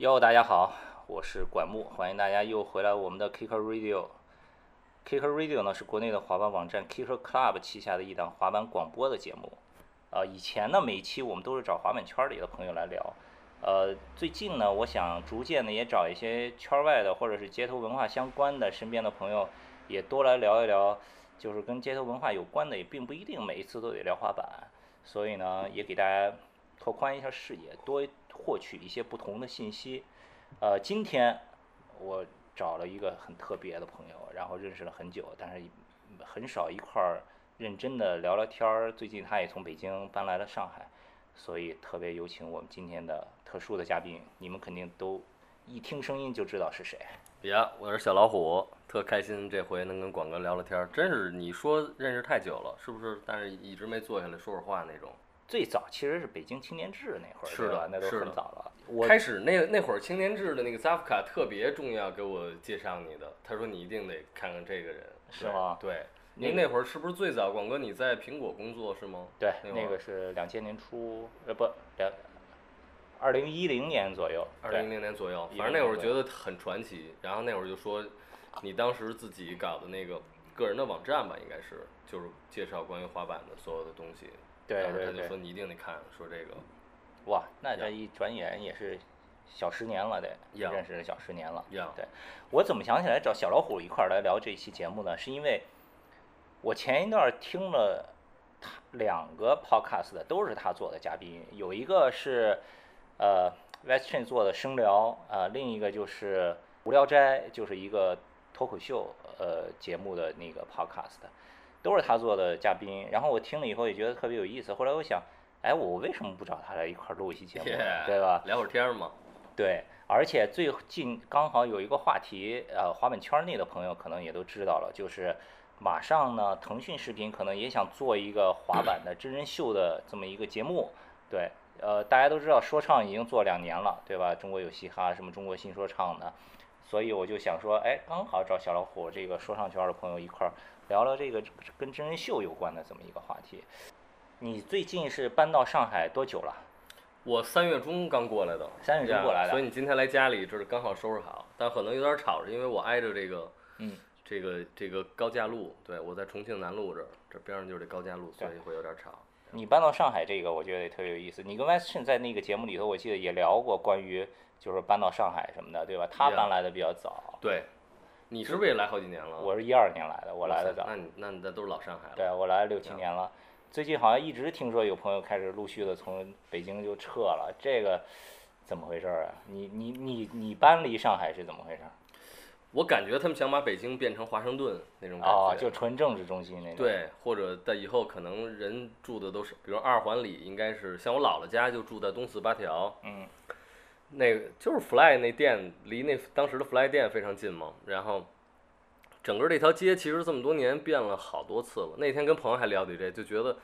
哟，大家好，我是管木，欢迎大家又回来我们的 Kicker Radio。Kicker Radio 呢是国内的滑板网站 Kicker Club 旗下的一档滑板广播的节目。呃，以前呢每一期我们都是找滑板圈里的朋友来聊。呃，最近呢，我想逐渐的也找一些圈外的或者是街头文化相关的身边的朋友，也多来聊一聊，就是跟街头文化有关的，也并不一定每一次都得聊滑板。所以呢，也给大家拓宽一下视野，多获取一些不同的信息。呃，今天我找了一个很特别的朋友，然后认识了很久，但是很少一块儿认真的聊聊天儿。最近他也从北京搬来了上海，所以特别有请我们今天的特殊的嘉宾，你们肯定都一听声音就知道是谁。呀，我是小老虎，特开心这回能跟广哥聊聊天儿，真是你说认识太久了，是不是？但是一直没坐下来说说话那种。最早其实是北京青年志那会儿，是吧？那都很早了。我开始那那会儿青年志的那个扎夫卡特别重要，给我介绍你的，他说你一定得看看这个人，是吗对，您那会儿是不是最早？广哥你在苹果工作是吗？对，那个是两千年初，呃不，两二零一零年左右。二零一零年左右，反正那会儿觉得很传奇。然后那会儿就说，你当时自己搞的那个个人的网站吧，应该是就是介绍关于滑板的所有的东西。对对对他就说你一定得看，说这个哇，那这一转眼也是小十年了，得呀认识了小十年了。呀对，我怎么想起来找小老虎一块儿来聊这期节目呢？是因为我前一段儿听了他两个 podcast 的，都是他做的嘉宾，有一个是呃 West Chain 做的声聊，呃，另一个就是无聊斋，就是一个脱口秀呃节目的那个 podcast，都是他做的嘉宾。然后我听了以后也觉得特别有意思，后来我想，哎，我为什么不找他来一块儿录一期节目 Yeah，对吧？聊会儿天儿嘛。对，而且最近刚好有一个话题，呃，滑板圈内的朋友可能也都知道了，就是马上呢，腾讯视频可能也想做一个滑板的真人秀的这么一个节目。对，呃，大家都知道说唱已经做两年了，对吧？中国有嘻哈，什么中国新说唱的，所以我就想说，哎，刚好找小老虎这个说唱圈的朋友一块儿聊聊这个跟真人秀有关的这么一个话题。你最近是搬到上海多久了？我三月中刚过来的，三月中过来的所以你今天来家里，这是刚好收拾好，但可能有点吵着，因为我挨着这个，嗯，这个这个高架路，对我在重庆南路这儿，这边上就是这高架路，所以会有点吵。你搬到上海这个，我觉得也特别有意思。你跟 West Chin 在那个节目里头，我记得也聊过关于就是搬到上海什么的，对吧？他搬来的比较早，对，你是不是也来好几年了？我是一二年来的，我来的早。那你那你那都是老上海了。对，我来了六七年了。最近好像一直听说有朋友开始陆续的从北京就撤了，这个怎么回事儿啊？你你你你搬离上海是怎么回事儿？我感觉他们想把北京变成华盛顿那种感觉。哦，就纯政治中心那种。对，或者在以后可能人住的都是，比如二环里应该是像我姥姥家就住在东四八条，嗯，那个就是 Fly 那店离那当时的 Fly 店非常近嘛，然后整个这条街其实这么多年变了好多次了。那天跟朋友还聊起这，就觉得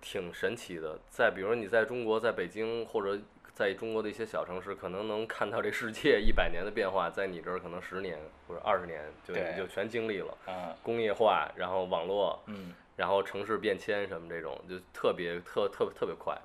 挺神奇的。在比如你在中国，在北京或者在中国的一些小城市，可能能看到这世界一百年的变化，在你这儿可能十年或者二十年就你就全经历了。嗯工业化，然后网络，嗯然后城市变迁什么这种，就特别特特特别快。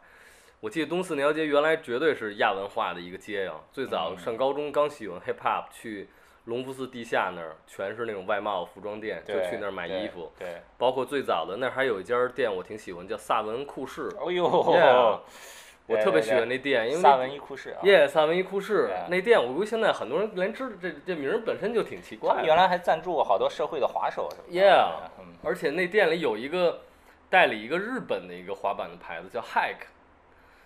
我记得东四那条街原来绝对是亚文化的一个街呀、最早嗯上高中刚喜欢 hip hop，去隆福寺地下那儿全是那种外贸服装店，就去那儿买衣服。对。包括最早的那儿还有一家店我挺喜欢，叫萨文库士。哦呦 Yeah，我特别喜欢那店，因为那萨文伊库士啊。耶萨文伊库士那店，我估计现在很多人连知这这名儿本身就挺奇怪的。他们原来还赞助过好多社会的滑手什么的。Yeah 嗯，而且那店里有一个代理一个日本的一个滑板的牌子叫 Hack，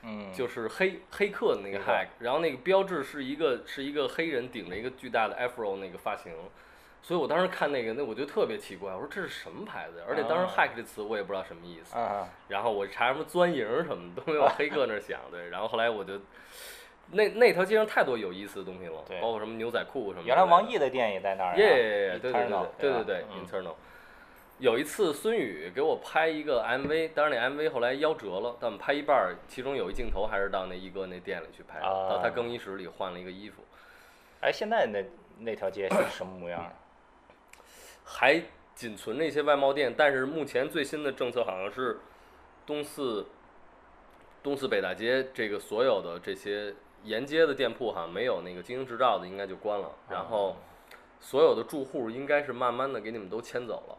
嗯，就是黑黑客的那个 Hack，然后那个标志是一个是一个黑人顶着一个巨大的 Afro 那个发型，所以我当时看那个那我觉得特别奇怪，我说这是什么牌子呀？而且当时啊 Hack 这词我也不知道什么意思，啊，然后我查什么钻营什么的都没往 黑客那儿想，对，然后后来我就。那那条街上太多有意思的东西了对，包括什么牛仔裤什么的。原来王毅的店也在那儿啊。耶对对对对对吧对嗯，internal。有一次孙宇给我拍一个 MV，当然那 MV 后来夭折了，但我们拍一半儿，其中有一镜头还是到那一哥那店里去拍的，啊到他更衣室里换了一个衣服，哎，现在那那条街是什么模样啊？还仅存那些外贸店，但是目前最新的政策好像是东四东四北大街这个所有的这些沿街的店铺哈，没有那个经营执照的应该就关了，然后所有的住户应该是慢慢的给你们都迁走了，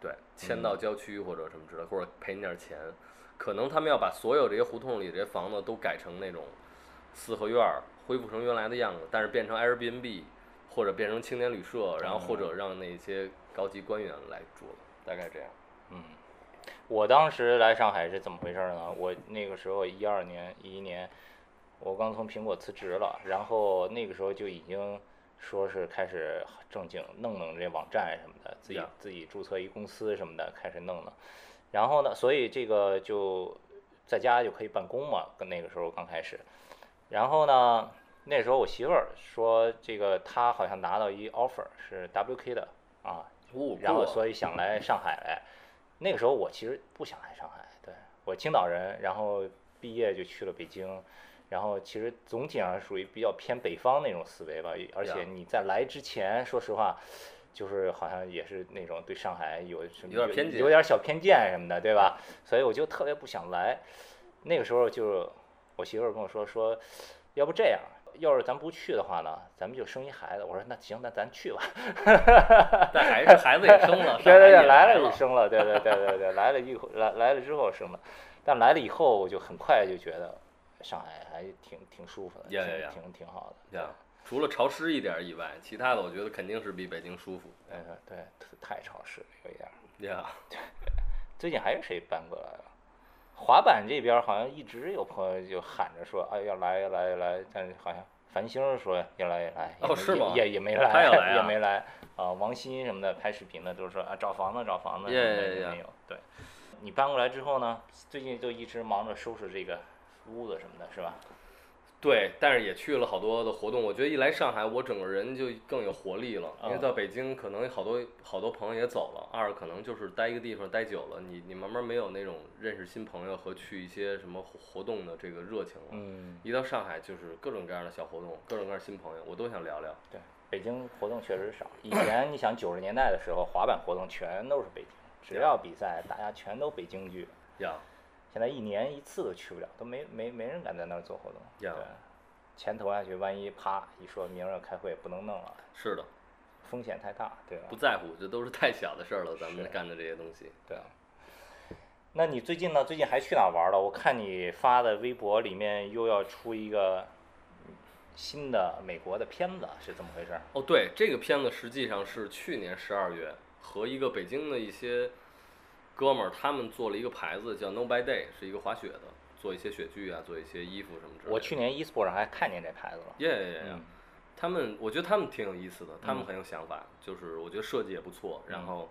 对，迁到郊区或者什么之类，或者赔你点钱，可能他们要把所有这些胡同里这些房子都改成那种四合院儿，恢复成原来的样子，但是变成 Airbnb 或者变成青年旅社，然后或者让那些高级官员来住了，大概这样。嗯，我当时来上海是怎么回事呢？我那个时候一二年、一一年，我刚从苹果辞职了，然后那个时候就已经说是开始正经弄弄这网站什么的，自己自己注册一公司什么的，开始弄弄。然后呢，所以这个就在家就可以办公嘛，跟那个时候刚开始。然后呢，那时候我媳妇儿说，这个她好像拿到一 offer 是 WK 的啊，哦然后所以想来上海来。那个时候我其实不想来上海，对我青岛人，然后毕业就去了北京，然后其实总体上属于比较偏北方那种思维吧，而且你在来之前，说实话。就是好像也是那种对上海有什么有点偏见有点小偏见什么的，对吧？所以我就特别不想来。那个时候就我媳妇儿跟我说说，要不这样，要是咱不去的话呢，咱们就生一孩子。我说那行，那咱去吧。但还是孩子也生了，对对对，来了了就生了，对对对对对，来了以后来来了之后生的，但来了以后我就很快就觉得上海还挺挺舒服的，呀呀呀挺挺挺好的。呀，除了潮湿一点儿以外，其他的我觉得肯定是比北京舒服。嗯，对，太潮湿了有一点儿。呀，最近还有谁搬过来了？滑板这边儿好像一直有朋友就喊着说，哎，要来要来要来，但是好像繁星说要来要来，哦是吗也也没来，来啊 也没来啊。王鑫什么的拍视频的都说啊找房子找房子，也没有。对，你搬过来之后呢，最近就一直忙着收拾这个屋子什么的，是吧？对，但是也去了好多的活动。我觉得一来上海，我整个人就更有活力了。因为啊到北京，可能好多好多朋友也走了。二可能就是待一个地方待久了，你你慢慢没有那种认识新朋友和去一些什么活活动的这个热情了。嗯，一到上海就是各种各样的小活动，各种各样新朋友，我都想聊聊。对，北京活动确实少。以前你想九十年代的时候，滑板活动全都是北京，只要比赛大家全都北京聚。呀，现在一年一次都去不了，都没没没人敢在那儿做活动。对，钱投下去，万一啪一说明儿要开会不能弄了，是的，风险太大，对吧不？在乎，这都是太小的事儿了，咱们干的这些东西。对啊。那你最近呢？最近还去哪儿玩了？我看你发的微博里面又要出一个新的美国的片子，是怎么回事？哦，对，这个片子实际上是去年十二月和一个北京的一些哥们儿，他们做了一个牌子叫 No by Day，是一个滑雪的，做一些雪具啊，做一些衣服什么之类的。我去年 eSport 上还看见这牌子了。耶耶耶！嗯他们我觉得他们挺有意思的，他们嗯很有想法，就是我觉得设计也不错，然嗯后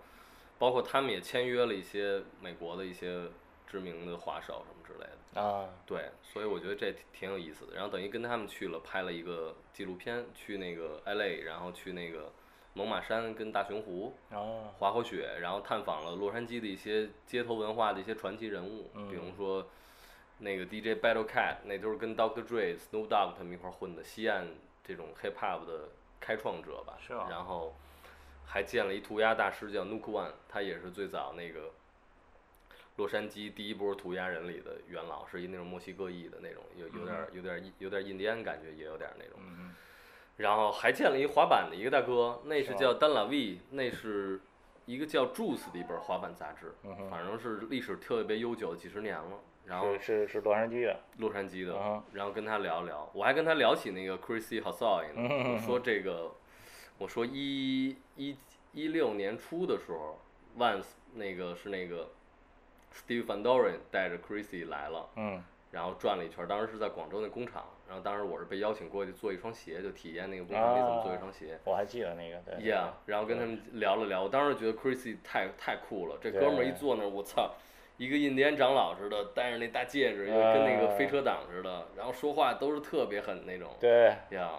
包括他们也签约了一些美国的一些知名的滑手什么之类的。啊，对，所以我觉得这挺挺有意思的。然后等于跟他们去了，拍了一个纪录片，去那个 LA，然后去那个猛犸山跟大熊湖哦，滑过雪，然后探访了洛杉矶的一些街头文化的一些传奇人物，比如嗯说那个 DJ Battle Cat，那都是跟 Dr. Dre、Snoop Dogg 他们一块儿混的西岸这种 hip hop 的开创者吧。是啊然后还见了一涂鸦大师叫 Nuke One，他也是最早那个洛杉矶第一波涂鸦人里的元老，是一那种墨西哥裔的那种，有有点儿有点儿有点儿印第安感觉，也有点儿那种。嗯然后还见了一滑板的一个大哥，那是叫丹拉 V，那是一个叫 Juice 的一本滑板杂志，嗯反正是历史特别悠久，几十年了。然后是是是洛杉矶的。洛杉矶的嗯，然后跟他聊聊，我还跟他聊起那个 Chrissy Hosoi 嗯呢，我说这个，我说一一一六年初的时候，Once 那个是那个 Steve Van Doren 带着 Chrissy 来了，嗯然后转了一圈儿，当时是在广州那工厂，然后当时我是被邀请过去做一双鞋，就体验那个工厂里怎么做一双鞋。我还记得那个，Yeah，然后跟他们聊了聊，我当时觉得 Chrissy 太太酷了，这哥们儿一坐那儿，我操，一个印第安长老似的，戴着那大戒指，又跟那个飞车党似的，然后说话都是特别狠那种。对，呀，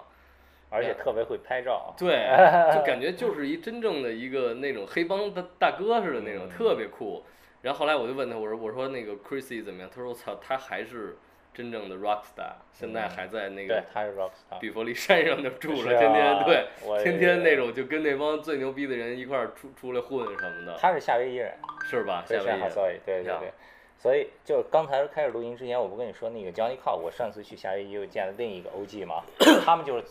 而且特别会拍照。对，就感觉就是一真正的一个那种黑帮的大哥似的那种，嗯特别酷。然后后来我就问他，我说我说那个 Chrissy 怎么样？他说我操，他还是真正的 rock star，现在还在那对个，他是 rockstar。比佛利山上就住是了，天天啊对，我天天那种就跟那帮最牛逼的人一块儿出出来混什么的，他是夏威夷人，是吧？夏，威夷人，对对对。所以就刚才开始录音之前，我不跟你说那个 Johnny c o 我上次去夏威夷又见了另一个 OG 嘛，他们就是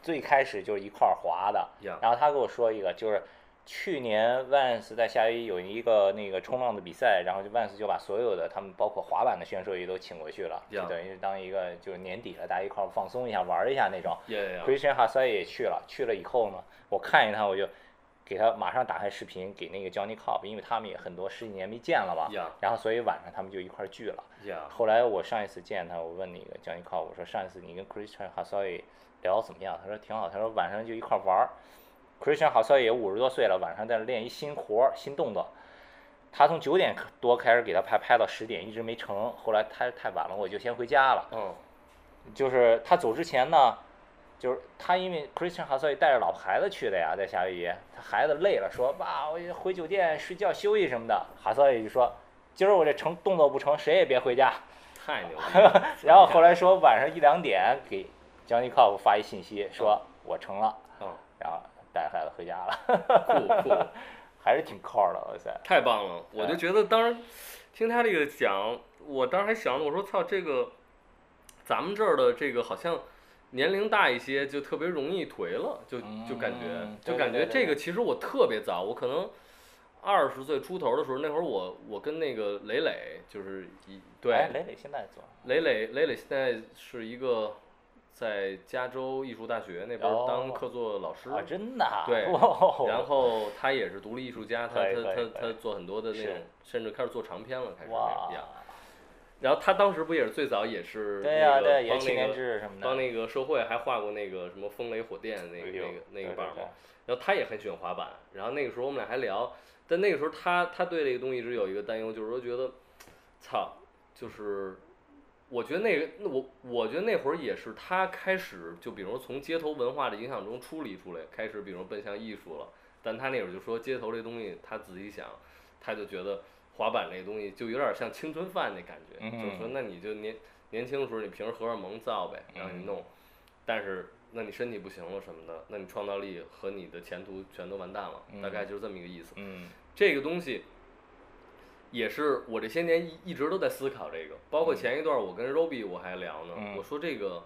最开始就是一块儿滑的，然后他跟我说一个，就是去年 Vans 在夏威夷有一个那个冲浪的比赛，然后就 Vans 就把所有的他们包括滑板的选手也都请过去了，就等于是当一个就是年底了，大家一块儿放松一下玩儿一下那种。Christian h a s a 也去了，去了以后呢，我看见他我就给他马上打开视频给那个 Johnny Cobb，因为他们也很多十几年没见了嘛，呀然后所以晚上他们就一块儿聚了。呀后来我上一次见他，我问那个 Johnny Cobb，我说上一次你跟 Christian h a s a 聊怎么样？他说挺好，他说晚上就一块儿玩儿。Christian s a 也五十多岁了，晚上在那练一新活儿、新动作。他从九点多开始给他拍，拍到十点，一直没成。后来太太晚了，我就先回家了。嗯就是他走之前呢，就是他因为 Christian a s a 带着老婆孩子去的呀，在夏威夷，他孩子累了，说爸，我回酒店睡觉休息什么的。哈萨也就说，今儿我这成动作不成，谁也别回家。太牛逼了 然后后来说晚上一两点给 Johnny c o b 发一信息，说我成了，嗯然后带孩子回家了，酷酷 还是挺靠的，哇塞。太棒了！我就哎觉得当时听他这个讲，我当时还想，我说操，这个咱们这儿的这个好像年龄大一些就特别容易颓了，就就感觉嗯就感觉这个其实我特别早，我可能二十岁出头的时候，那会儿我我跟那个磊磊就是一对哎，磊磊现在做，磊磊磊磊现在是一个在加州艺术大学那边哦当客座老师，啊，真的啊。对 然后他也是独立艺术家，他他他他做很多的那种，甚至开始做长篇了，开始那哇样。然后他当时不也是最早也是那个帮那个志什么的。帮那个社会还画过那个什么风雷火电那那个那个版嘛。然后他也很喜欢滑板，然后那个时候我们俩还聊，但那个时候他他对这个东西一直有一个担忧，就是说觉得，操，就是我觉得那个那我我觉得那会儿也是他开始就比如从街头文化的影响中出离出来，开始比如奔向艺术了。但他那会儿就说街头这东西他仔细想，他就觉得滑板这个东西就有点像青春饭那感觉，就是说嗯那你就年年轻的时候你凭着荷尔蒙造呗，然后你嗯弄，但是那你身体不行了什么的，那你创造力和你的前途全都完蛋了，大概就是这么一个意思。嗯这个东西也是我这些年一一直都在思考这个，包括前一段我跟 Roby 我还聊呢，嗯。我说这个，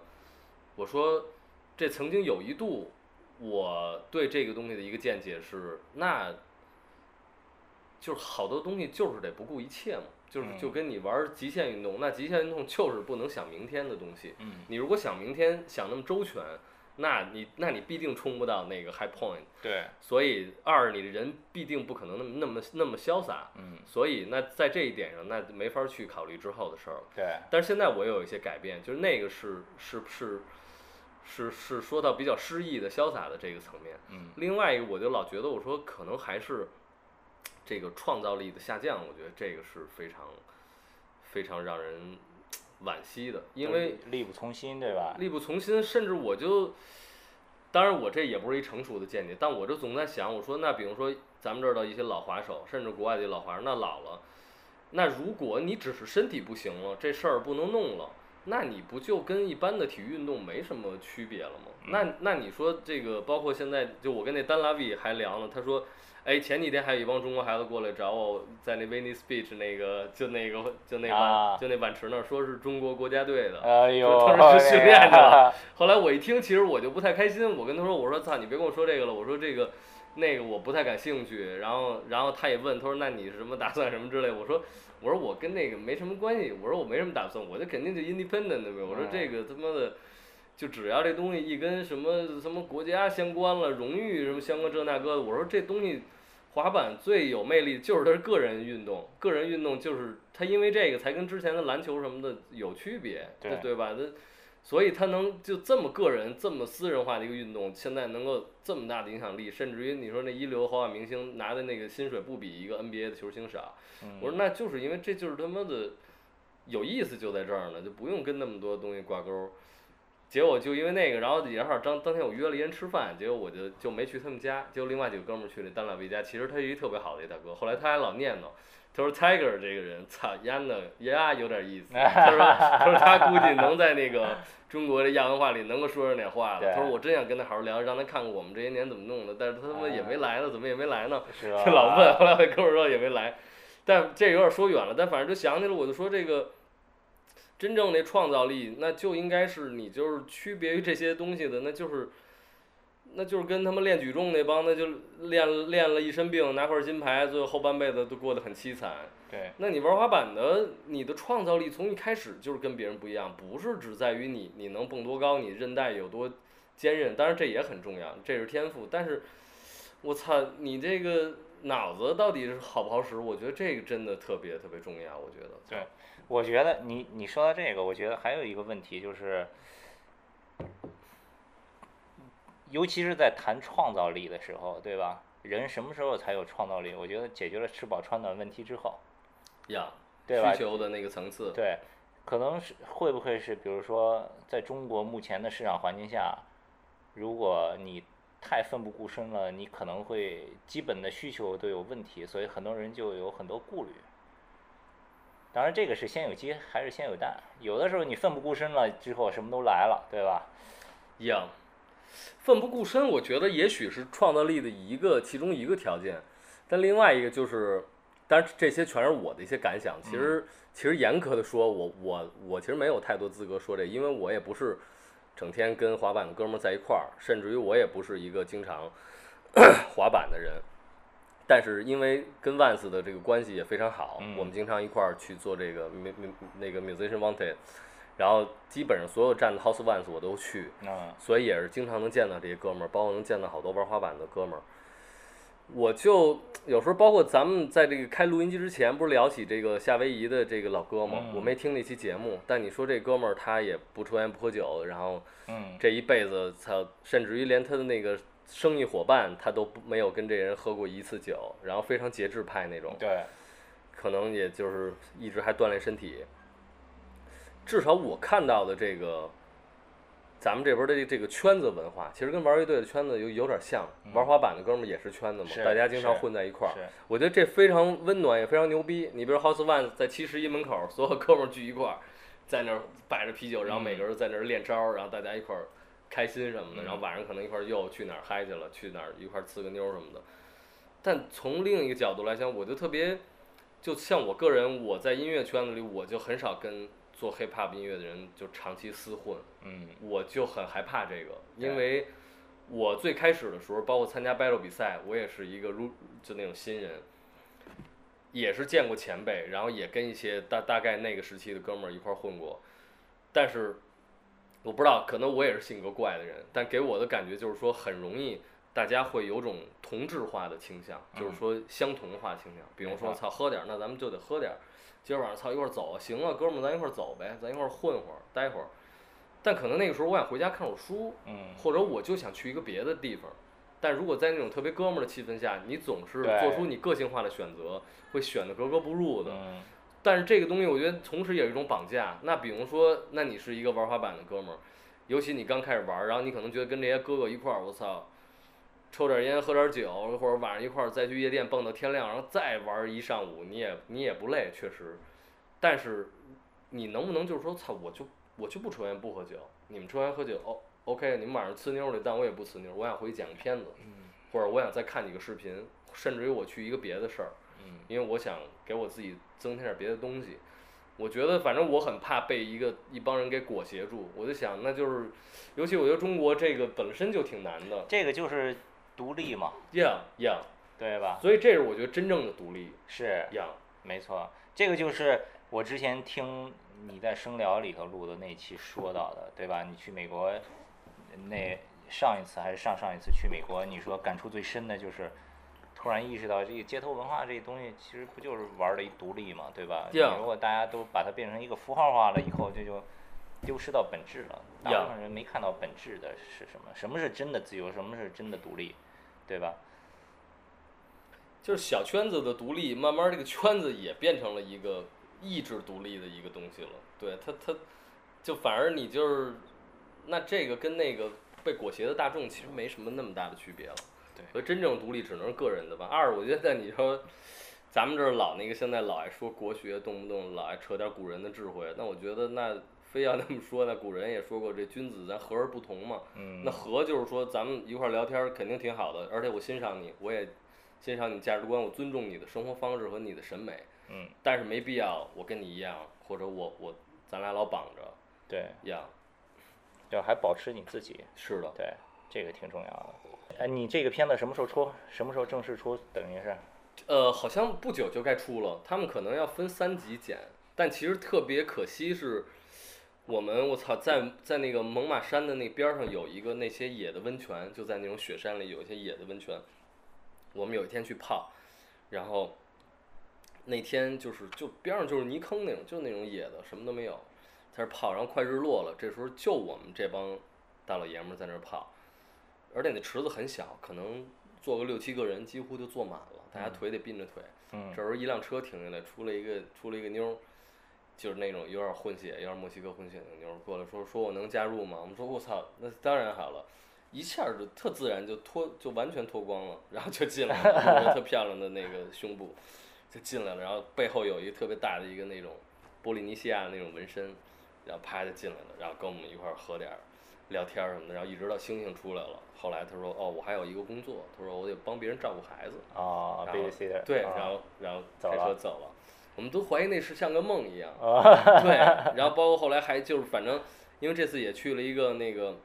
我说这曾经有一度我对这个东西的一个见解是，那就是好多东西就是得不顾一切嘛，就是嗯。就跟你玩极限运动，那极限运动就是不能想明天的东西，嗯。你如果想明天想那么周全，那你那你必定冲不到那个 high point。对，所以二，你的人必定不可能那么那么那么潇洒，嗯所以那在这一点上，那没法去考虑之后的事儿了。对，但是现在我有一些改变，就是那个是是是是是说到比较诗意的潇洒的这个层面。嗯另外一个，我就老觉得我说可能还是这个创造力的下降，我觉得这个是非常非常让人惋惜的，因为力不从心，对吧？力不从心，甚至我就，当然我这也不是一成熟的见解，但我就总在想，我说那比如说咱们这儿的一些老滑手，甚至国外的老滑手，那老了，那如果你只是身体不行了，这事儿不能弄了，那你不就跟一般的体育运动没什么区别了吗？那那你说这个，包括现在就我跟那丹拉比还聊呢，他说。哎，前几天还有一帮中国孩子过来找我，在那 Venice Beach 那个，就那个，就那碗，啊就那碗池那儿，说是中国国家队的。哎呦，说他是去训练去了。后来我一听，其实我就不太开心。我跟他说：“我说操，你别跟我说这个了。我说这个，那个我不太感兴趣。”然后，然后他也问，他说：“那你是什么打算什么之类？”我说：“我说我跟那个没什么关系。我说我没什么打算，我就肯定就 independent 的呗。我说这个他妈的，就只要这东西一跟什么什么国家相关了，荣誉什么相关这那个的，我说这东西。”滑板最有魅力就是它是个人运动，个人运动就是它因为这个才跟之前的篮球什么的有区别，对对吧？它所以他能就这么个人、这么私人化的一个运动，现在能够这么大的影响力，甚至于你说那一流豪华明星拿的那个薪水不比一个 NBA 的球星少，我说那就是因为这就是他妈的有意思就在这儿呢，就不用跟那么多东西挂钩。结果就因为那个，然后正好当当天我约了一人吃饭，结果我就就没去他们家，结果另外几个哥们儿去那丹老维家，其实他是一特别好的一大哥，后来他还老念叨，他说 Tiger 这个人，操，丫呢丫有点意思，他说他说他估计能在那个中国的亚文化里能够说上点话了，他说我真想跟他好好聊，让他看看我们这些年怎么弄的，但是他他妈也没来呢，怎么也没来呢？就老问，后来我哥们儿说也没来。但这有点说远了，但反正就想起来，我就说这个真正那创造力，那就应该是你就是区别于这些东西的，那就是那就是跟他们练举重那帮，那就练练了一身病，拿块金牌，最后后半辈子都过得很凄惨。对，那你玩滑板的，你的创造力从一开始就是跟别人不一样，不是只在于你你能蹦多高，你韧带有多坚韧，当然这也很重要，这是天赋。但是，我操，你这个脑子到底是好不好使？我觉得这个真的特别特别重要。我觉得，对，我觉得你你说到这个，我觉得还有一个问题就是，尤其是在谈创造力的时候，对吧？人什么时候才有创造力？我觉得解决了吃饱穿暖问题之后，呀，对吧需求的那个层次，对，可能是会不会是，比如说，在中国目前的市场环境下，如果你太奋不顾身了，你可能会基本的需求都有问题，所以很多人就有很多顾虑。当然，这个是先有鸡还是先有蛋？有的时候你奋不顾身了之后，什么都来了，对吧？一样。奋不顾身，我觉得也许是创造力的一个其中一个条件，但另外一个就是，当然这些全是我的一些感想。其实，其实严格的说，我我我其实没有太多资格说这，因为我也不是整天跟滑板的哥们儿在一块儿，甚至于我也不是一个经常 滑板的人。但是因为跟 Vans 的这个关系也非常好，嗯我们经常一块儿去做这个 mu mu 那个 Musician Wanted，然后基本上所有站的 House Vans 我都去，嗯所以也是经常能见到这些哥们儿，包括能见到好多玩滑板的哥们儿。我就有时候包括咱们在这个开录音机之前，不是聊起这个夏威夷的这个老哥吗？嗯我没听那期节目，但你说这哥们儿他也不抽烟不喝酒，然后嗯，这一辈子他，甚至于连他的那个生意伙伴他都不没有跟这人喝过一次酒，然后非常节制派那种。对，可能也就是一直还锻炼身体。至少我看到的这个，咱们这边的这这个圈子文化，其实跟玩乐队的圈子有有点像。玩滑板的哥们儿也是圈子嘛，大家经常混在一块儿。是，我觉得这非常温暖，也非常牛逼。你比如 House One 在七十一门口，所有哥们儿聚一块儿，在那儿摆着啤酒，然后每个人在那儿练招儿，然后大家一块儿开心什么的。嗯然后晚上可能一块儿又去哪儿嗨去了，去哪儿一块儿呲个妞什么的。但从另一个角度来讲，我就特别，就像我个人，我在音乐圈子里，我就很少跟做 hip hop 音乐的人就长期厮混。嗯我就很害怕这个，因为我最开始的时候，包括参加 battle 比赛，我也是一个入就那种新人，也是见过前辈，然后也跟一些大大概那个时期的哥们儿一块儿混过，但是我不知道，可能我也是性格怪的人，但给我的感觉就是说，很容易大家会有种同质化的倾向，就是说相同化倾向，比如说操喝点儿，那咱们就得喝点儿，今儿晚上操一块儿走啊，行啊，哥们儿咱一块儿走呗，咱一块儿混会儿，待会儿。但可能那个时候我想回家看会儿书，嗯，或者我就想去一个别的地方。但如果在那种特别哥们儿的气氛下，你总是做出你个性化的选择，会选的格格不入的。嗯但是这个东西，我觉得同时也是一种绑架。那比如说，那你是一个玩滑板的哥们儿，尤其你刚开始玩儿，然后你可能觉得跟这些哥哥一块儿，我操，抽点烟，喝点酒，或者晚上一块儿再去夜店蹦到天亮，然后再玩儿一上午，你也你也不累，确实。但是你能不能就是说，操，我就我就不抽烟不喝酒，你们抽烟喝酒，哦，OK，你们晚上呲妞儿去，但我也不呲妞儿，我想回去剪个片子，或者我想再看几个视频，甚至于我去一个别的事儿，嗯因为我想给我自己增添点别的东西。我觉得反正我很怕被一个一帮人给裹挟住，我就想那就是，尤其我觉得中国这个本身就挺难的这个就是独立嘛，，Yeah Yeah，对吧？所以这是我觉得真正的独立是，，Yeah，没错，这个就是我之前听你在声聊里头录的那期说到的，对吧？你去美国，那上一次还是上上一次去美国，你说感触最深的就是，突然意识到这个街头文化这东西其实不就是玩儿的一独立嘛，对吧你如果大家都把它变成一个符号化了以后，这就丢失到本质了。大部分人没看到本质的是什么，什么是真的自由，什么是真的独立，对吧？就是小圈子的独立，慢慢这个圈子也变成了一个意志独立的一个东西了。对它，它就反而你就是，那这个跟那个被裹挟的大众其实没什么那么大的区别了。对所以真正独立只能是个人的吧。二，我觉得在你说咱们这儿老那个现在老爱说国学，动不动老爱扯点古人的智慧，那我觉得那非要那么说，那古人也说过这君子咱和而不同嘛。嗯，那和就是说咱们一块儿聊天肯定挺好的，而且我欣赏你，我也欣赏你价值观，我尊重你的生活方式和你的审美。嗯，但是没必要我跟你一样，或者我我咱俩老绑着对，一样。要还保持你自己，是的，对，这个挺重要的。哎，你这个片子什么时候出？什么时候正式出？等于是，呃，好像不久就该出了，他们可能要分三集剪，但其实特别可惜是，我们我操，在在那个猛犸山的那边儿上有一个那些野的温泉，就在那种雪山里有一些野的温泉，我们有一天去泡，然后那天就是就边上就是泥坑那种，就那种野的，什么都没有，在那儿泡，然后快日落了，这时候就我们这帮大老爷们儿在那儿泡，而且那池子很小，可能坐个六七个人，几乎就坐满了，大家腿得并着腿。嗯这时候一辆车停下来，出来一个出了一个妞儿，就是那种有点混血，有点墨西哥混血的妞儿过来说说我能加入吗？我们说我操，那当然好了，一下儿就特自然就脱就完全脱光了，然后就进来了，特漂亮的那个胸部就进来了，然后背后有一个特别大的一个那种波利尼西亚的那种纹身，然后啪就进来了，然后跟我们一块儿喝点儿聊天儿什么的，然后一直到星星出来了，后来他说哦我还有一个工作，他说我得帮别人照顾孩子。啊然后，babysitter，对，啊然后然后开车走了，我们都怀疑那是像个梦一样。啊，对，然后包括后来还就是反正，因为这次也去了一个那个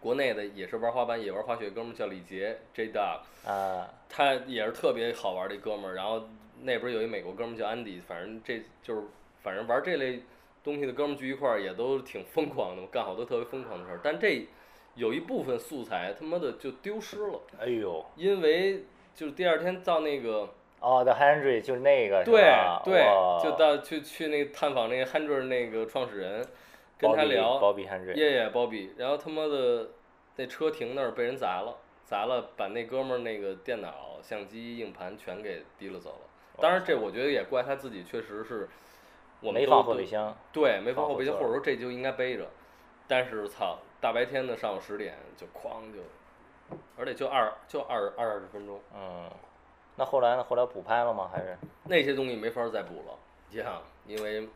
国内的也是玩滑板也玩滑雪哥们儿叫李杰 J Dog，啊，他也是特别好玩的一哥们儿。然后那边有一美国哥们儿叫安迪，反正这就是反正玩这类东西的哥们儿聚一块儿也都挺疯狂的，干好多特别疯狂的事儿。但这有一部分素材他妈的就丢失了，哎呦，因为就是第二天到那个。哦，The Henry 就是那个是对吧对，就到去去那个探访那个 Hundred 那个创始人，跟他聊，Bobby Henry，耶耶，Bobby，然后他妈的那车停那儿被人砸了，砸了把那哥们儿那个电脑、相机、硬盘全给提了走了。当然这我觉得也怪他自己，确实是我们没放后备箱，对，没放后备箱，或者说这就应该背着。但是操，大白天的上午十点就哐就，而且就二就二二十分钟。嗯，那后来呢？后来补拍了吗？还是？那些东西没法儿再补了，呀，因为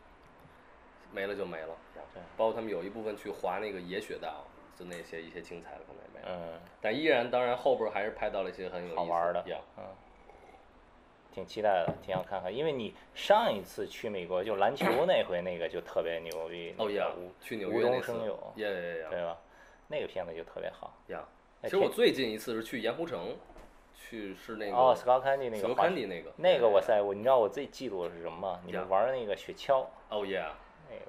没了就没了。对包括他们有一部分去滑那个野雪道，就那些一些精彩的可能也没了。嗯，但依然，当然后边儿还是拍到了一些很有意思好玩的呀。嗯，挺期待的，挺想看看。因为你上一次去美国就篮球 那回，那个就特别牛逼，哦呀无，去纽无中生有，呀呀呀对吧？那个片子就特别好。呀！哎其实我最近一次是去盐湖城，去是那个哦 s c o t Candy 那个滑坎迪那个那个，哇呀塞！我你知道我最嫉妒的是什么吗？你们玩那个雪橇，哦呀，那个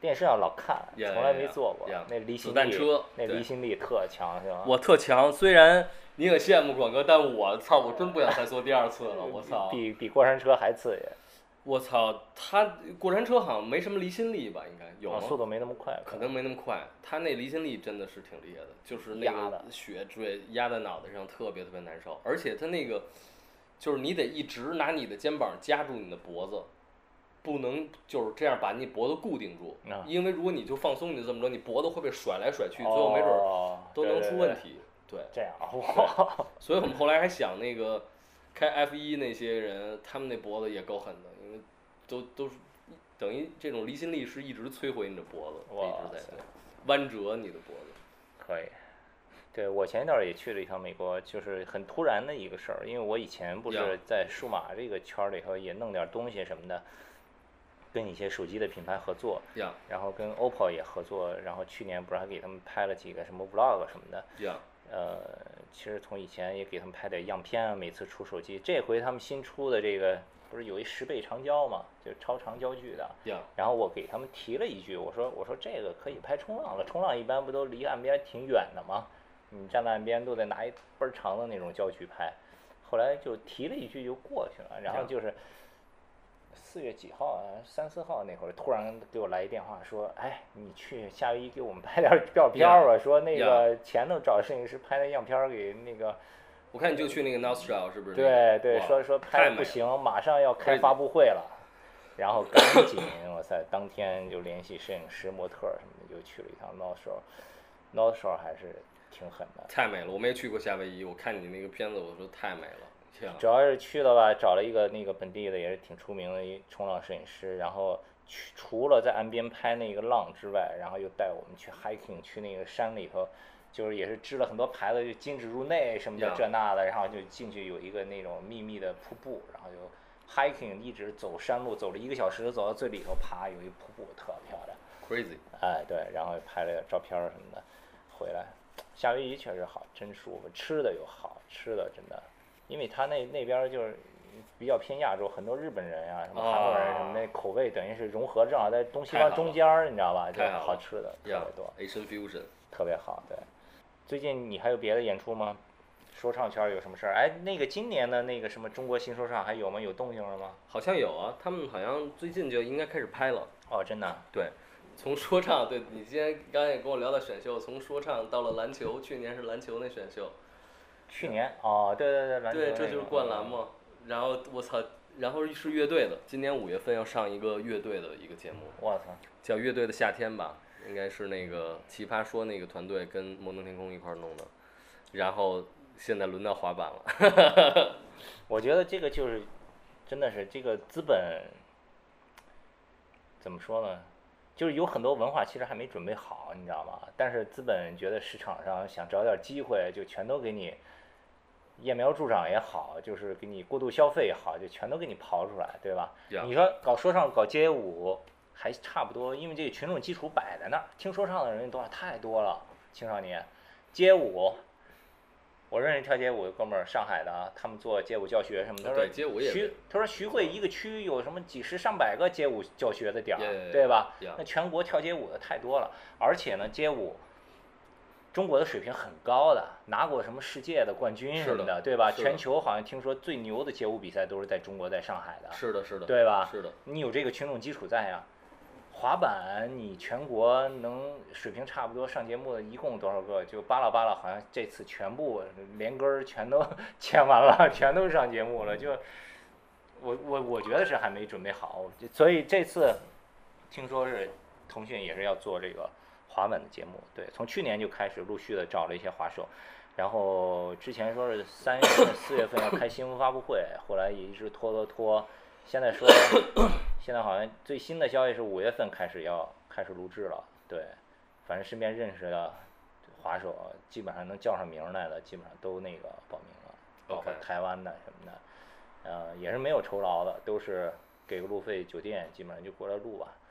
电视上老看，从来没坐过。那离心力，那离心力特强，是吧？我特强，虽然你很羡慕广哥，但我操，我真不想再坐第二次了，我操！比比过山车还刺激，我操，他过山车好像没什么离心力吧？应该有速度没那么快。可能没那么快，他那离心力真的是挺厉害的，就是那血坠压在脑袋上，特别特别难受。而且他那个，就是你得一直拿你的肩膀夹住你的脖子，不能就是这样把你脖子固定住，啊因为如果你就放松，你就这么着，你脖子会被甩来甩去，最后没准都能出问题。对，这样，哇，所以我们后来还想那个开 F 一那些人，他们那脖子也够狠的，因为都都是等于这种离心力是一直摧毁你的脖子，哇一直在弯折你的脖子。可以。对我前一段也去了一趟美国，就是很突然的一个事儿，因为我以前不是在数码这个圈儿里头也弄点东西什么的，跟一些手机的品牌合作，呀然后跟 OPPO 也合作，然后去年不是还给他们拍了几个什么 Vlog 什么的，呀呃，其实从以前也给他们拍点样片啊，每次出手机，这回他们新出的这个不是有一十倍长焦嘛，就是超长焦距的，呀然后我给他们提了一句，我说我说这个可以拍冲浪了，冲浪一般不都离岸边挺远的吗？你站在岸边都得拿一倍儿长的那种焦距拍，后来就提了一句就过去了，然后就是四月几号啊，三四号那会儿突然给我来一电话说，哎，你去夏威夷给我们拍点儿照片儿吧，说那个前头找摄影师拍的样片儿给那个。我看你就去那个 Nostril 是不是对？对，哇说说拍不行，马上要开发布会了，然后赶紧，哇塞，当天就联系摄影师、模特儿什么的，就去了一趟 North Shore，North Shore 还是挺狠的。太美了，我没去过夏威夷，我看你那个片子，我说太美了。主要是去的吧，找了一个那个本地的也是挺出名的一冲浪摄影师，然后去除了在岸边拍那个浪之外，然后又带我们去 hiking，去那个山里头，就是也是支了很多牌子，就禁止入内什么的这那的，然后就进去有一个那种秘密的瀑布，然后就 hiking 一直走山路，走了一个小时，走到最里头，爬，有一瀑布，特漂亮。crazy，哎，对，然后拍了照片什么的，回来，夏威夷确实好，真舒服，吃的又好，吃的真的，因为他那那边儿就是比较偏亚洲，很多日本人呀、什么韩国人什么那，口味等于是融合，正好在东西方中间儿，你知道吧？就太好吃的特别呀多，，Asian fusion，特别好。对，最近你还有别的演出吗？说唱圈儿有什么事儿？哎，那个今年的那个什么中国新说唱还有吗？有动静了吗？好像有啊，他们好像最近就应该开始拍了。哦，真的。对，从说唱，对你今天刚才也跟我聊到选秀，从说唱到了篮球，去年是篮球那选秀，去年哦，对对对，篮球对，这就是灌篮嘛。然后我操，然后是乐队的，今年五月份要上一个乐队的一个节目，我操，叫《乐队的夏天》吧，应该是那个奇葩说那个团队跟摩登天空一块儿弄的。然后现在轮到滑板了，我觉得这个就是，真的是这个资本怎么说呢？就是有很多文化其实还没准备好，你知道吗？但是资本觉得市场上想找点机会，就全都给你揠苗助长也好，就是给你过度消费也好，就全都给你刨出来，对吧你说搞说唱、搞街舞还差不多，因为这个群众基础摆在那儿，听说唱的人多太多了，青少年街舞。我认识跳街舞的哥们儿，上海的啊，他们做街舞教学什么的。他说对街舞也徐，他说徐汇一个区有什么几十上百个街舞教学的点儿对吧.那全国跳街舞的太多了，而且呢，街舞中国的水平很高的，拿过什么世界的冠军什么是的对吧？全球好像听说最牛的街舞比赛都是在中国，在上海的，是的，是的，对吧？是的，你有这个群众基础在呀。滑板，你全国能水平差不多上节目的一共多少个？就巴拉巴拉，好像这次全部连根儿全都签完了，全都上节目了。就我我我觉得是还没准备好，所以这次听说是腾讯也是要做这个滑板的节目，对，从去年就开始陆续的找了一些滑手，然后之前说是三月份、四月份要开新闻发布会，后来也一直拖拖拖，现在说 现在好像最新的消息是五月份开始要开始录制了，对，反正身边认识的滑手基本上能叫上名儿来的，基本上都那个报名了，包括台湾的什么的，呃，也是没有酬劳的，都是给个路费，酒店基本上就过来录吧。啊，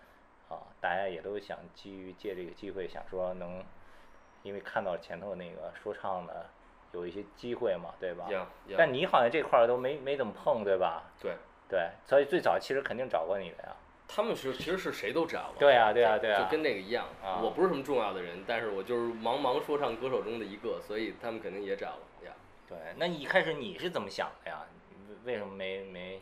大家也都想基于借这个机会，想说能，因为看到前头那个说唱的有一些机会嘛，对吧？但你好像这块儿都没没怎么碰，对吧？对，对，所以最早其实肯定找过你的呀。他们是其实是谁都找了，对呀对呀就对呀就跟那个一样。啊我不是什么重要的人，但是我就是茫茫说唱歌手中的一个，所以他们肯定也找了呀。对，那你一开始你是怎么想的呀？为为什么没没？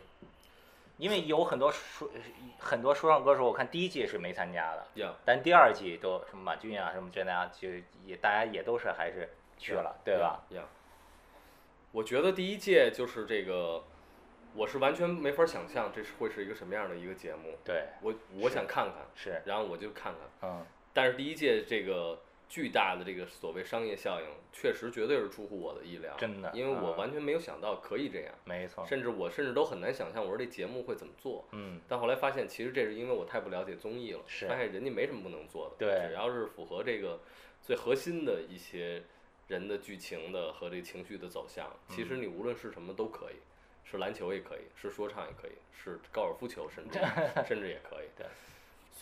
因为有很多说很多说唱歌手，我看第一季是没参加的，呀，但第二季都什么马俊啊什么这那样，就也大家也都是还是去了，对吧？呀，我觉得第一届就是这个，我是完全没法想象这是会是一个什么样的一个节目。对，我我想看看，是，然后我就看看。嗯，但是第一届这个巨大的这个所谓商业效应，确实绝对是出乎我的意料，真的因为我嗯完全没有想到可以这样，没错，甚至我甚至都很难想象我说这节目会怎么做。嗯，但后来发现，其实这是因为我太不了解综艺了，是发现人家没什么不能做的，对只要是符合这个最核心的一些人的剧情的和这个情绪的走向，其嗯实你无论是什么都可以，是篮球也可以，是说唱也可以，是高尔夫球甚至 甚至也可以。对。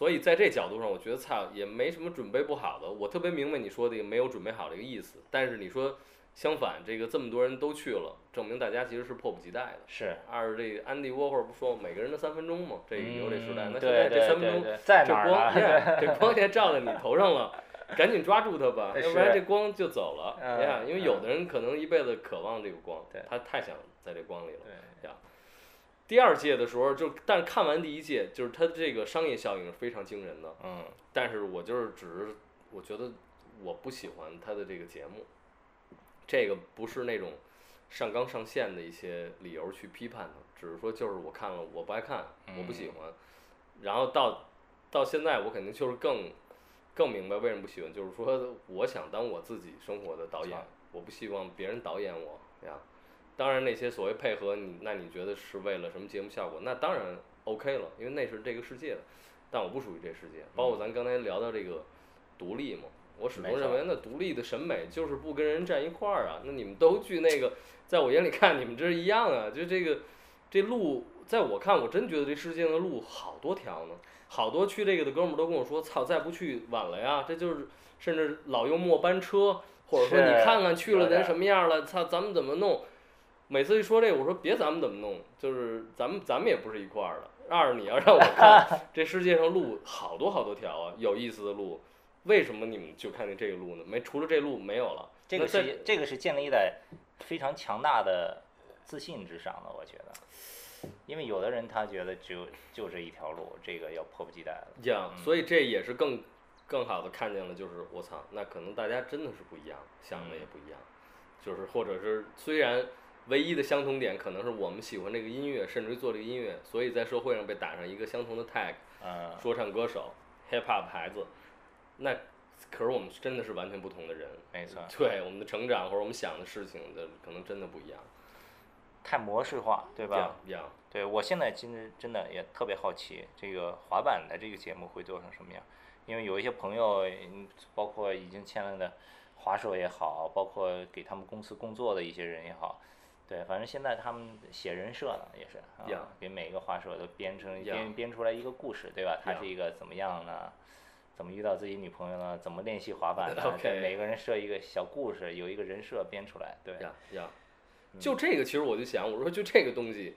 所以在这角度上，我觉得操也没什么准备不好的。我特别明白你说的没有准备好这个意思，但是你说相反，这个这么多人都去了，证明大家其实是迫不及待的。是。二是这个安迪沃霍尔不说每个人的三分钟嘛，这个有这时代，嗯那现在这三分钟这哪儿光，呢？这光线照在你头上了，赶紧抓住它吧，要不然这光就走了嗯呀。因为有的人可能一辈子渴望这个光对，他太想在这光里了。对，第二届的时候就，但是看完第一届，就是它这个商业效应是非常惊人的。嗯，但是我就是只是我觉得我不喜欢他的这个节目，这个不是那种上纲上线的一些理由去批判他，只是说就是我看了我不爱看，我不喜欢，然后到到现在我肯定就是更更明白为什么不喜欢，就是说我想当我自己生活的导演，我不希望别人导演我呀。当然那些所谓配合你，那你觉得是为了什么节目效果？那当然 OK 了，因为那是这个世界的。但我不属于这世界，包括咱刚才聊到这个独立嘛，我始终认为那独立的审美就是不跟人站一块儿啊。那你们都去那个，在我眼里看你们这一样啊，就这个这路在我看，我真觉得这世界的路好多条呢，好多去这个的哥们儿都跟我说，操，再不去晚了呀，这就是甚至老用末班车，或者说你看看去了人什么样了，操，咱们怎么弄？每次一说这个，我说别咱们怎么弄，就是咱们咱们也不是一块儿的。二你要让我看 这世界上路好多好多条啊，有意思的路，为什么你们就看见这个路呢？没除了这路没有了。这个是这个是建立在非常强大的自信之上的，我觉得，因为有的人他觉得只有就这一条路，这个要迫不及待了。呀，所以这也是更更好的看见了，就是我操，那可能大家真的是不一样，想的也不一样，就是或者是虽然唯一的相同点可能是我们喜欢这个音乐，甚至于做这个音乐，所以在社会上被打上一个相同的 tag，嗯，说唱歌手、hip hop 孩子，那可是我们真的是完全不同的人，没错，对我们的成长或者我们想的事情的可能真的不一样，太模式化，对吧？一样，对我现在其实真的也特别好奇，这个滑板的这个节目会做成什么样？因为有一些朋友，嗯包括已经签了的滑手也好，包括给他们公司工作的一些人也好，对，反正现在他们写人设呢，也是啊给每一个画手都编成编编出来一个故事，对吧？他是一个怎么样呢？怎么遇到自己女朋友呢？怎么练习滑板呢 OK 对每个人设一个小故事，有一个人设编出来，对，呀呀，就这个其实我就想，我说就这个东西，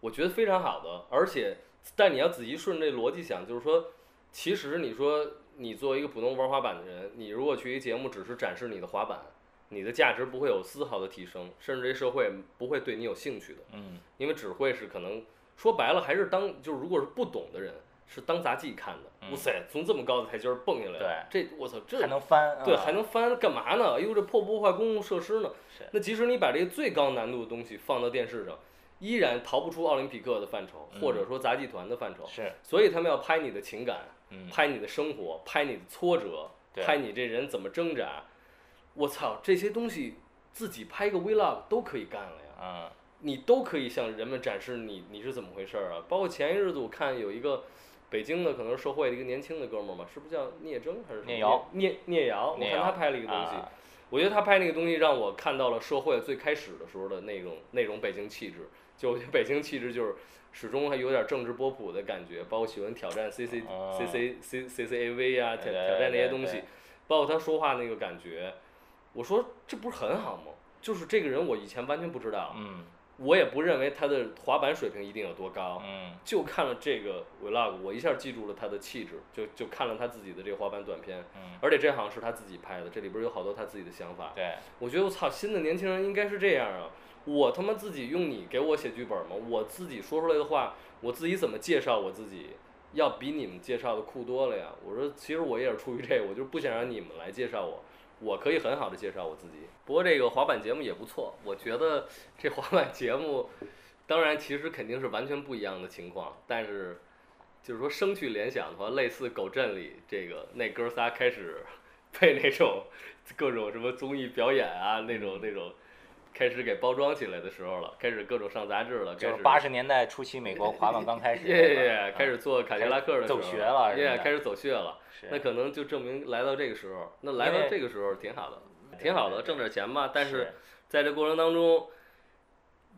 我觉得非常好的，而且但你要仔细顺着这逻辑想，就是说，其实你说你作为一个普通玩滑板的人，你如果去一节目只是展示你的滑板，你的价值不会有丝毫的提升，甚至这社会不会对你有兴趣的，嗯，因为只会是可能说白了还是当就是如果是不懂的人。是当杂技看的，哇塞，从这么高的台阶儿蹦下来对，这我操，这还能翻，对，啊还能翻干嘛呢？哎呦，这破不破坏公共设施呢是？那即使你把这个最高难度的东西放到电视上，依然逃不出奥林匹克的范畴，或者说杂技团的范畴。是，所以他们要拍你的情感，嗯，拍你的生活，拍你的挫折，对拍你这人怎么挣扎。我操，这些东西自己拍个 vlog 都可以干了呀。啊，你都可以向人们展示你你是怎么回事儿啊。包括前一日子我看有一个北京的可能是社会的一个年轻的哥们儿嘛，是不是叫聂征还是什么聂瑶？聂聂瑶，我看他拍了一个东西。啊我觉得他拍那个东西让我看到了社会最开始的时候的那种那种北京气质，就我觉得北京气质就是始终还有点政治波普的感觉，包括喜欢挑战 C C 哦 C C C C C A V 啊，挑挑战那些东西，包括他说话那个感觉，我说这不是很好吗？就是这个人我以前完全不知道，嗯我也不认为他的滑板水平一定有多高，嗯就看了这个 vlog，我一下记住了他的气质，就就看了他自己的这个滑板短片，嗯，而且这好像是他自己拍的，这里边有好多他自己的想法。对，我觉得我操，新的年轻人应该是这样啊！我他妈自己用你给我写剧本吗？我自己说出来的话，我自己怎么介绍我自己，要比你们介绍的酷多了呀！我说，其实我也是出于这个，我就是不想让你们来介绍我，我可以很好的介绍我自己。不过这个滑板节目也不错，我觉得这滑板节目，当然其实肯定是完全不一样的情况，但是就是说生去联想的话，类似《狗镇》里这个那哥仨开始配那种各种什么综艺表演啊，那种那种开始给包装起来的时候了，开始各种上杂志了，开始就是八十年代初期美国滑板刚开始，耶耶，开始做凯迪拉克的时候走学了是耶，开始走穴了。是那可能就证明来到这个时候，那来到这个时候挺好的，挺好的，挣点钱吧。但是是在这过程当中，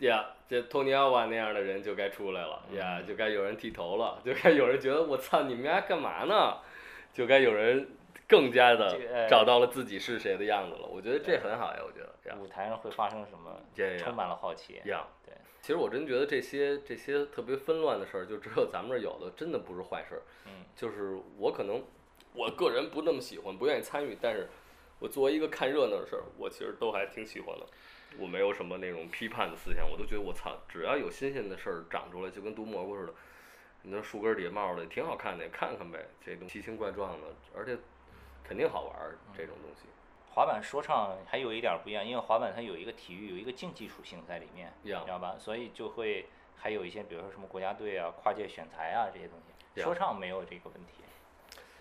呀，这托尼奥瓦那样的人就该出来了，嗯呀，就该有人剃头了，就该有人觉得我操，你们家干嘛呢？就该有人更加的找到了自己是谁的样子了。我觉得这很好呀，我觉得呀舞台上会发生什么，充满了好奇。样。对，其实我真觉得这些这些特别纷乱的事儿，就只有咱们这儿有的，真的不是坏事儿。嗯，就是我可能我个人不那么喜欢，不愿意参与，但是我作为一个看热闹的事儿，我其实都还挺喜欢的。我没有什么那种批判的思想，我都觉得我操，只要有新鲜的事儿长出来，就跟毒蘑菇似的，你那树根儿底下冒的，挺好看的，看看呗。这东西奇形怪状的，而且肯定好玩儿，这种东西。滑板说唱还有一点儿不一样，因为滑板它有一个体育，有一个竞技属性在里面，你知道吧？所以就会还有一些，比如说什么国家队啊、跨界选材啊这些东西。说唱没有这个问题。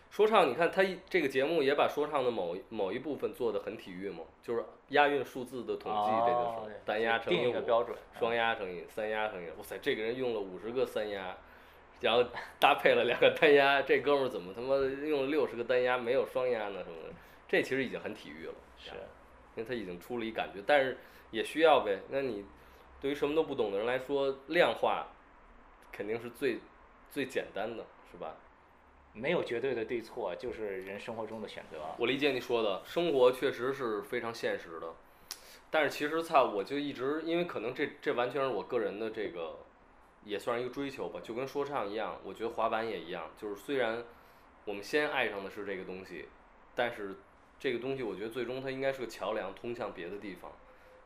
说唱，你看他一这个节目也把说唱的某某一部分做的很体育嘛，就是押韵数字的统计，这哦就是单押乘以定一个五标准双押乘以三押乘以，哇塞，这个人用了五十个三押，然后搭配了两个单压，这哥们儿怎么他妈用了六十个单压没有双压呢？什么的，这其实已经很体育了，是，因为他已经出了一感觉，但是也需要呗。那你对于什么都不懂的人来说，量化肯定是最最简单的，是吧？没有绝对的对错，就是人生活中的选择。我理解你说的，生活确实是非常现实的，但是其实操，我就一直因为可能这这完全是我个人的这个，也算是一个追求吧，就跟说唱一样，我觉得滑板也一样，就是虽然我们先爱上的是这个东西，但是这个东西我觉得最终它应该是个桥梁，通向别的地方，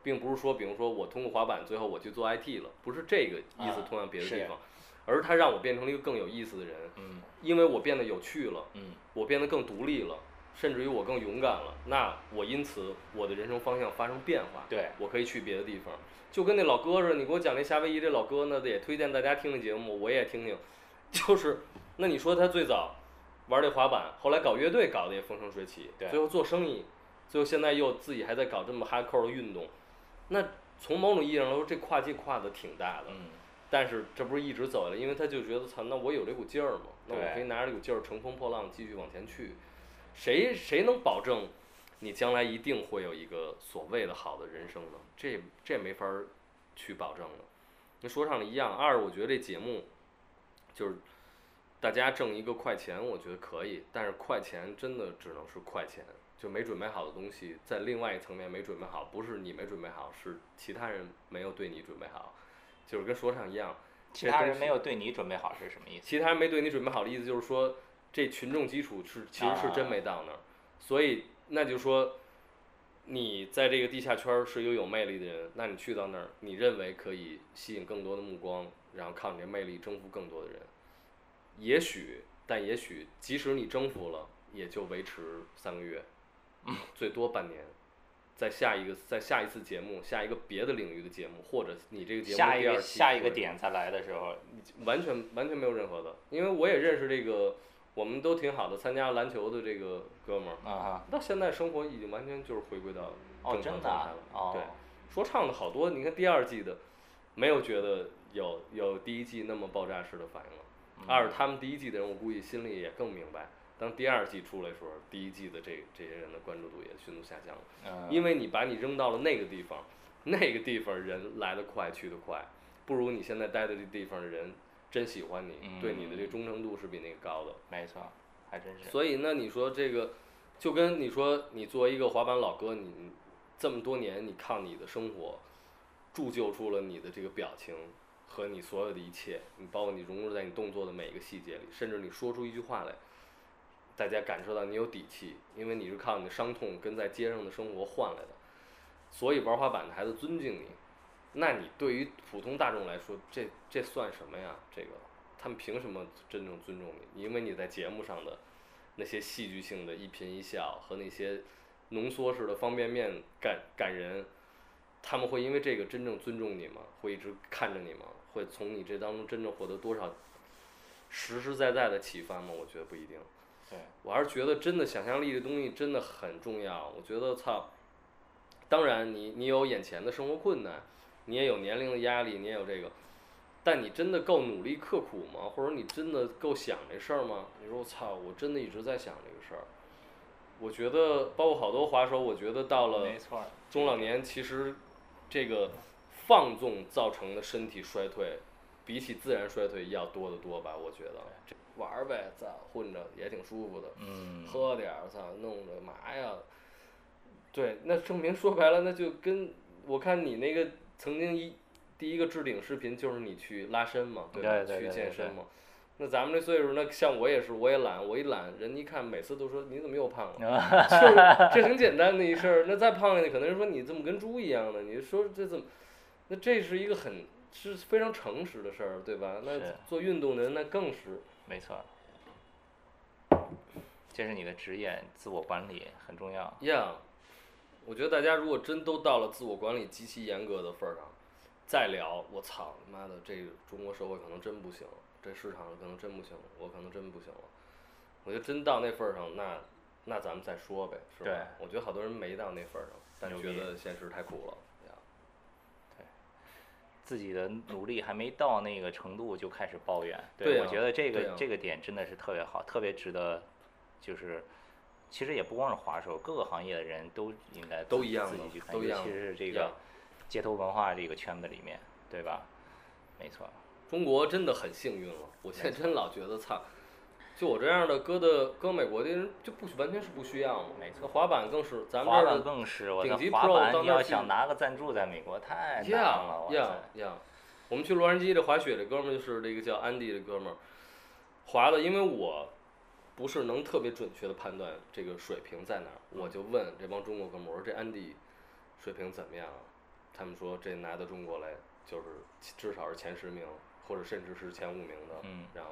并不是说，比如说我通过滑板最后我去做 IT 了，不是这个意思，啊通向别的地是方，而是它让我变成了一个更有意思的人，嗯因为我变得有趣了。嗯我变得更独立了，甚至于我更勇敢了，那我因此我的人生方向发生变化，对我可以去别的地方，就跟那老哥似的，你给我讲那夏威夷这老哥呢，也推荐大家听听节目，我也听听，就是那你说他最早玩这滑板，后来搞乐队搞得也风生水起，对最后做生意，最后现在又自己还在搞这么 hardcore 的运动，那从某种意义上来说，这跨界跨的挺大的，嗯，但是这不是一直走下来，因为他就觉得操，那我有这股劲儿嘛，那我可以拿着这股劲儿乘风破浪继续往前去。谁谁能保证你将来一定会有一个所谓的好的人生呢？这这没法儿去保证的。跟说唱的一样，二我觉得这节目就是大家挣一个快钱，我觉得可以，但是快钱真的只能是快钱，就没准备好的东西，在另外一层面没准备好，不是你没准备好，是其他人没有对你准备好，就是跟说唱一样。其他人没有对你准备好是什么意思？其他人没对你准备好的意思就是说，这群众基础是其实是真没到那儿，所以那就说，你在这个地下圈儿是一个有魅力的人，那你去到那儿，你认为可以吸引更多的目光，然后靠你的魅力征服更多的人，也许，但也许，即使你征服了，也就维持三个月，最多半年。在下一个，在下一次节目，下一个别的领域的节目，或者你这个节目下一个第二期下一个点才来的时候，完全完全没有任何的，因为我也认识这个，我们都挺好的，参加篮球的这个哥们儿，到现在生活已经完全就是回归到哦，正真的啊常状态了。哦，对，说唱的好多，你看第二季的，没有觉得有有第一季那么爆炸式的反应了。嗯二，他们第一季的人，我估计心里也更明白，当第二季出来的时候，第一季的这这些人的关注度也迅速下降了。嗯，因为你把你扔到了那个地方，那个地方人来得快去得快，不如你现在待的这地方的人真喜欢你，对你的这忠诚度是比那个高的。没错，还真是。所以那你说这个，就跟你说你作为一个滑板老哥，你这么多年你靠你的生活，铸就出了你的这个表情和你所有的一切，你包括你融入在你动作的每一个细节里，甚至你说出一句话来，大家感受到你有底气，因为你是靠你的伤痛跟在街上的生活换来的，所以玩滑板的孩子尊敬你。那你对于普通大众来说，这这算什么呀？这个他们凭什么真正尊重你？因为你在节目上的那些戏剧性的一颦一笑和那些浓缩式的方便面感感人，他们会因为这个真正尊重你吗？会一直看着你吗？会从你这当中真正获得多少实实在在的启发吗？我觉得不一定。对，我还是觉得真的想象力这东西真的很重要。我觉得操，当然你你有眼前的生活困难，你也有年龄的压力，你也有这个，但你真的够努力刻苦吗？或者你真的够想这事儿吗？你说我操，我真的一直在想这个事儿。我觉得包括好多滑手，我觉得到了中老年，其实这个放纵造成的身体衰退，比起自然衰退要多得多吧？我觉得玩儿呗，操，混着也挺舒服的。嗯，喝点儿，操，弄着嘛呀？对，那证明说白了，那就跟我看你那个曾经一第一个置顶视频就是你去拉伸嘛，对吧？对对对去健身嘛。那咱们这岁数，那像我也是，我也懒，我一懒，人一看，每次都说你怎么又胖了？就是这很简单的一事儿。那再胖一点，可能人说你怎么跟猪一样呢？你说这怎么？那这是一个很是非常诚实的事儿，对吧？那是做运动的人那更是。没错儿。这是你的职业，自我管理很重要。呀我觉得大家如果真都到了自我管理极其严格的份儿上，再聊，我操他妈的，这个中国社会可能真不行，这市场可能真不行，我可能真不行了。我觉得真到那份儿上，那那咱们再说呗，是吧？我觉得好多人没到那份儿上，但牛逼觉得现实太苦了。呀自己的努力还没到那个程度就开始抱怨，对啊我觉得这个这个点真的是特别好，特别值得，就是其实也不光是滑手，各个行业的人都应该自都一样的自己去看，都一样尤其实是这个街头文化这个圈子里面，对吧？没错，中国真的很幸运了，我现在真老觉得操，就我这样的搁的搁美国的人就不完全是不需要嘛。没错滑板更是咱们滑板这儿的更是我的顶级滑 pro 板，你要想拿个赞助，在美国太难呀了，哇呀塞！呀！我们去洛杉矶这滑雪的哥们儿就是这个叫安迪的哥们儿，滑的，因为我不是能特别准确的判断这个水平在哪儿，我就问这帮中国哥们儿，我说这安迪水平怎么样啊？他们说这拿到中国来就是至少是前十名，或者甚至是前五名的。嗯然后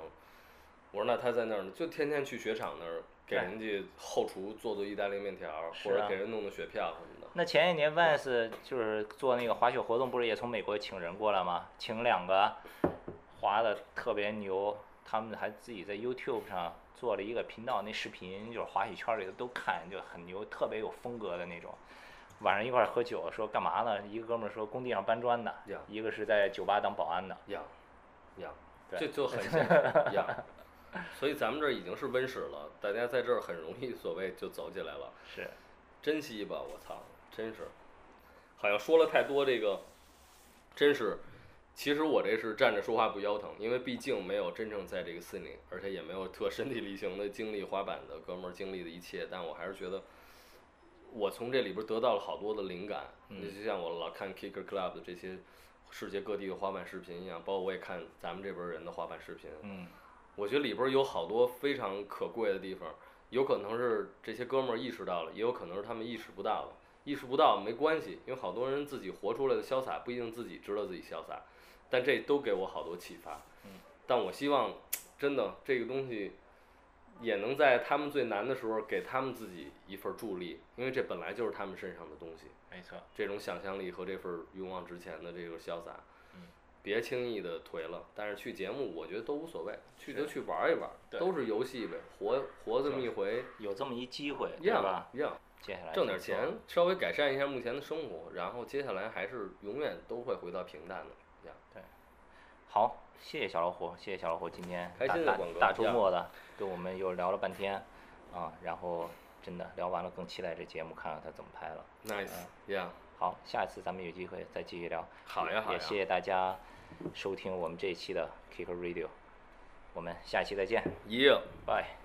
我说那他在那儿呢，就天天去雪场那儿给人家后厨做做意大利面条或者给人弄弄雪票什么的。那前一年 Vans 就是做那个滑雪活动，不是也从美国请人过来吗？请两个滑的特别牛，他们还自己在 YouTube 上做了一个频道，那视频就是滑雪圈里的都看，就很牛，特别有风格的那种。晚上一块儿喝酒，说干嘛呢？一个哥们儿说工地上搬砖的呀，一个是在酒吧当保安的。呀，呀，这就很现实呀。所以咱们这儿已经是温室了，大家在这儿很容易所谓就走起来了，是，珍惜吧，我操，真是，好像说了太多这个，真是，其实我这是站着说话不腰疼，因为毕竟没有真正在这个森林，而且也没有特身体力行的经历滑板的哥们儿经历的一切，但我还是觉得。我从这里边得到了好多的灵感，嗯就像我老看 Kicker Club 的这些世界各地的滑板视频一样，包括我也看咱们这边人的滑板视频，嗯，我觉得里边有好多非常可贵的地方，有可能是这些哥们儿意识到了，也有可能是他们意识不到了。意识不到没关系，因为好多人自己活出来的潇洒不一定自己知道自己潇洒，但这都给我好多启发。嗯，但我希望真的这个东西也能在他们最难的时候给他们自己一份助力，因为这本来就是他们身上的东西。没错，这种想象力和这份勇往直前的这个潇洒，嗯别轻易的颓了。但是去节目，我觉得都无所谓，去就去玩一玩，对都是游戏呗，活活这么一回，有这么一机会，对样吧？样接下来挣点钱，稍微改善一下目前的生活，然后接下来还是永远都会回到平淡的。样好，谢谢小老虎，谢谢小老虎今天大大大周末的跟我们又聊了半天，啊，然后真的聊完了，更期待这节目看看他怎么拍了。，nice，样，好，下一次咱们有机会再继续聊。好呀好呀也谢谢大家收听我们这一期的 Kicker Radio，我们下期再见，一样。拜。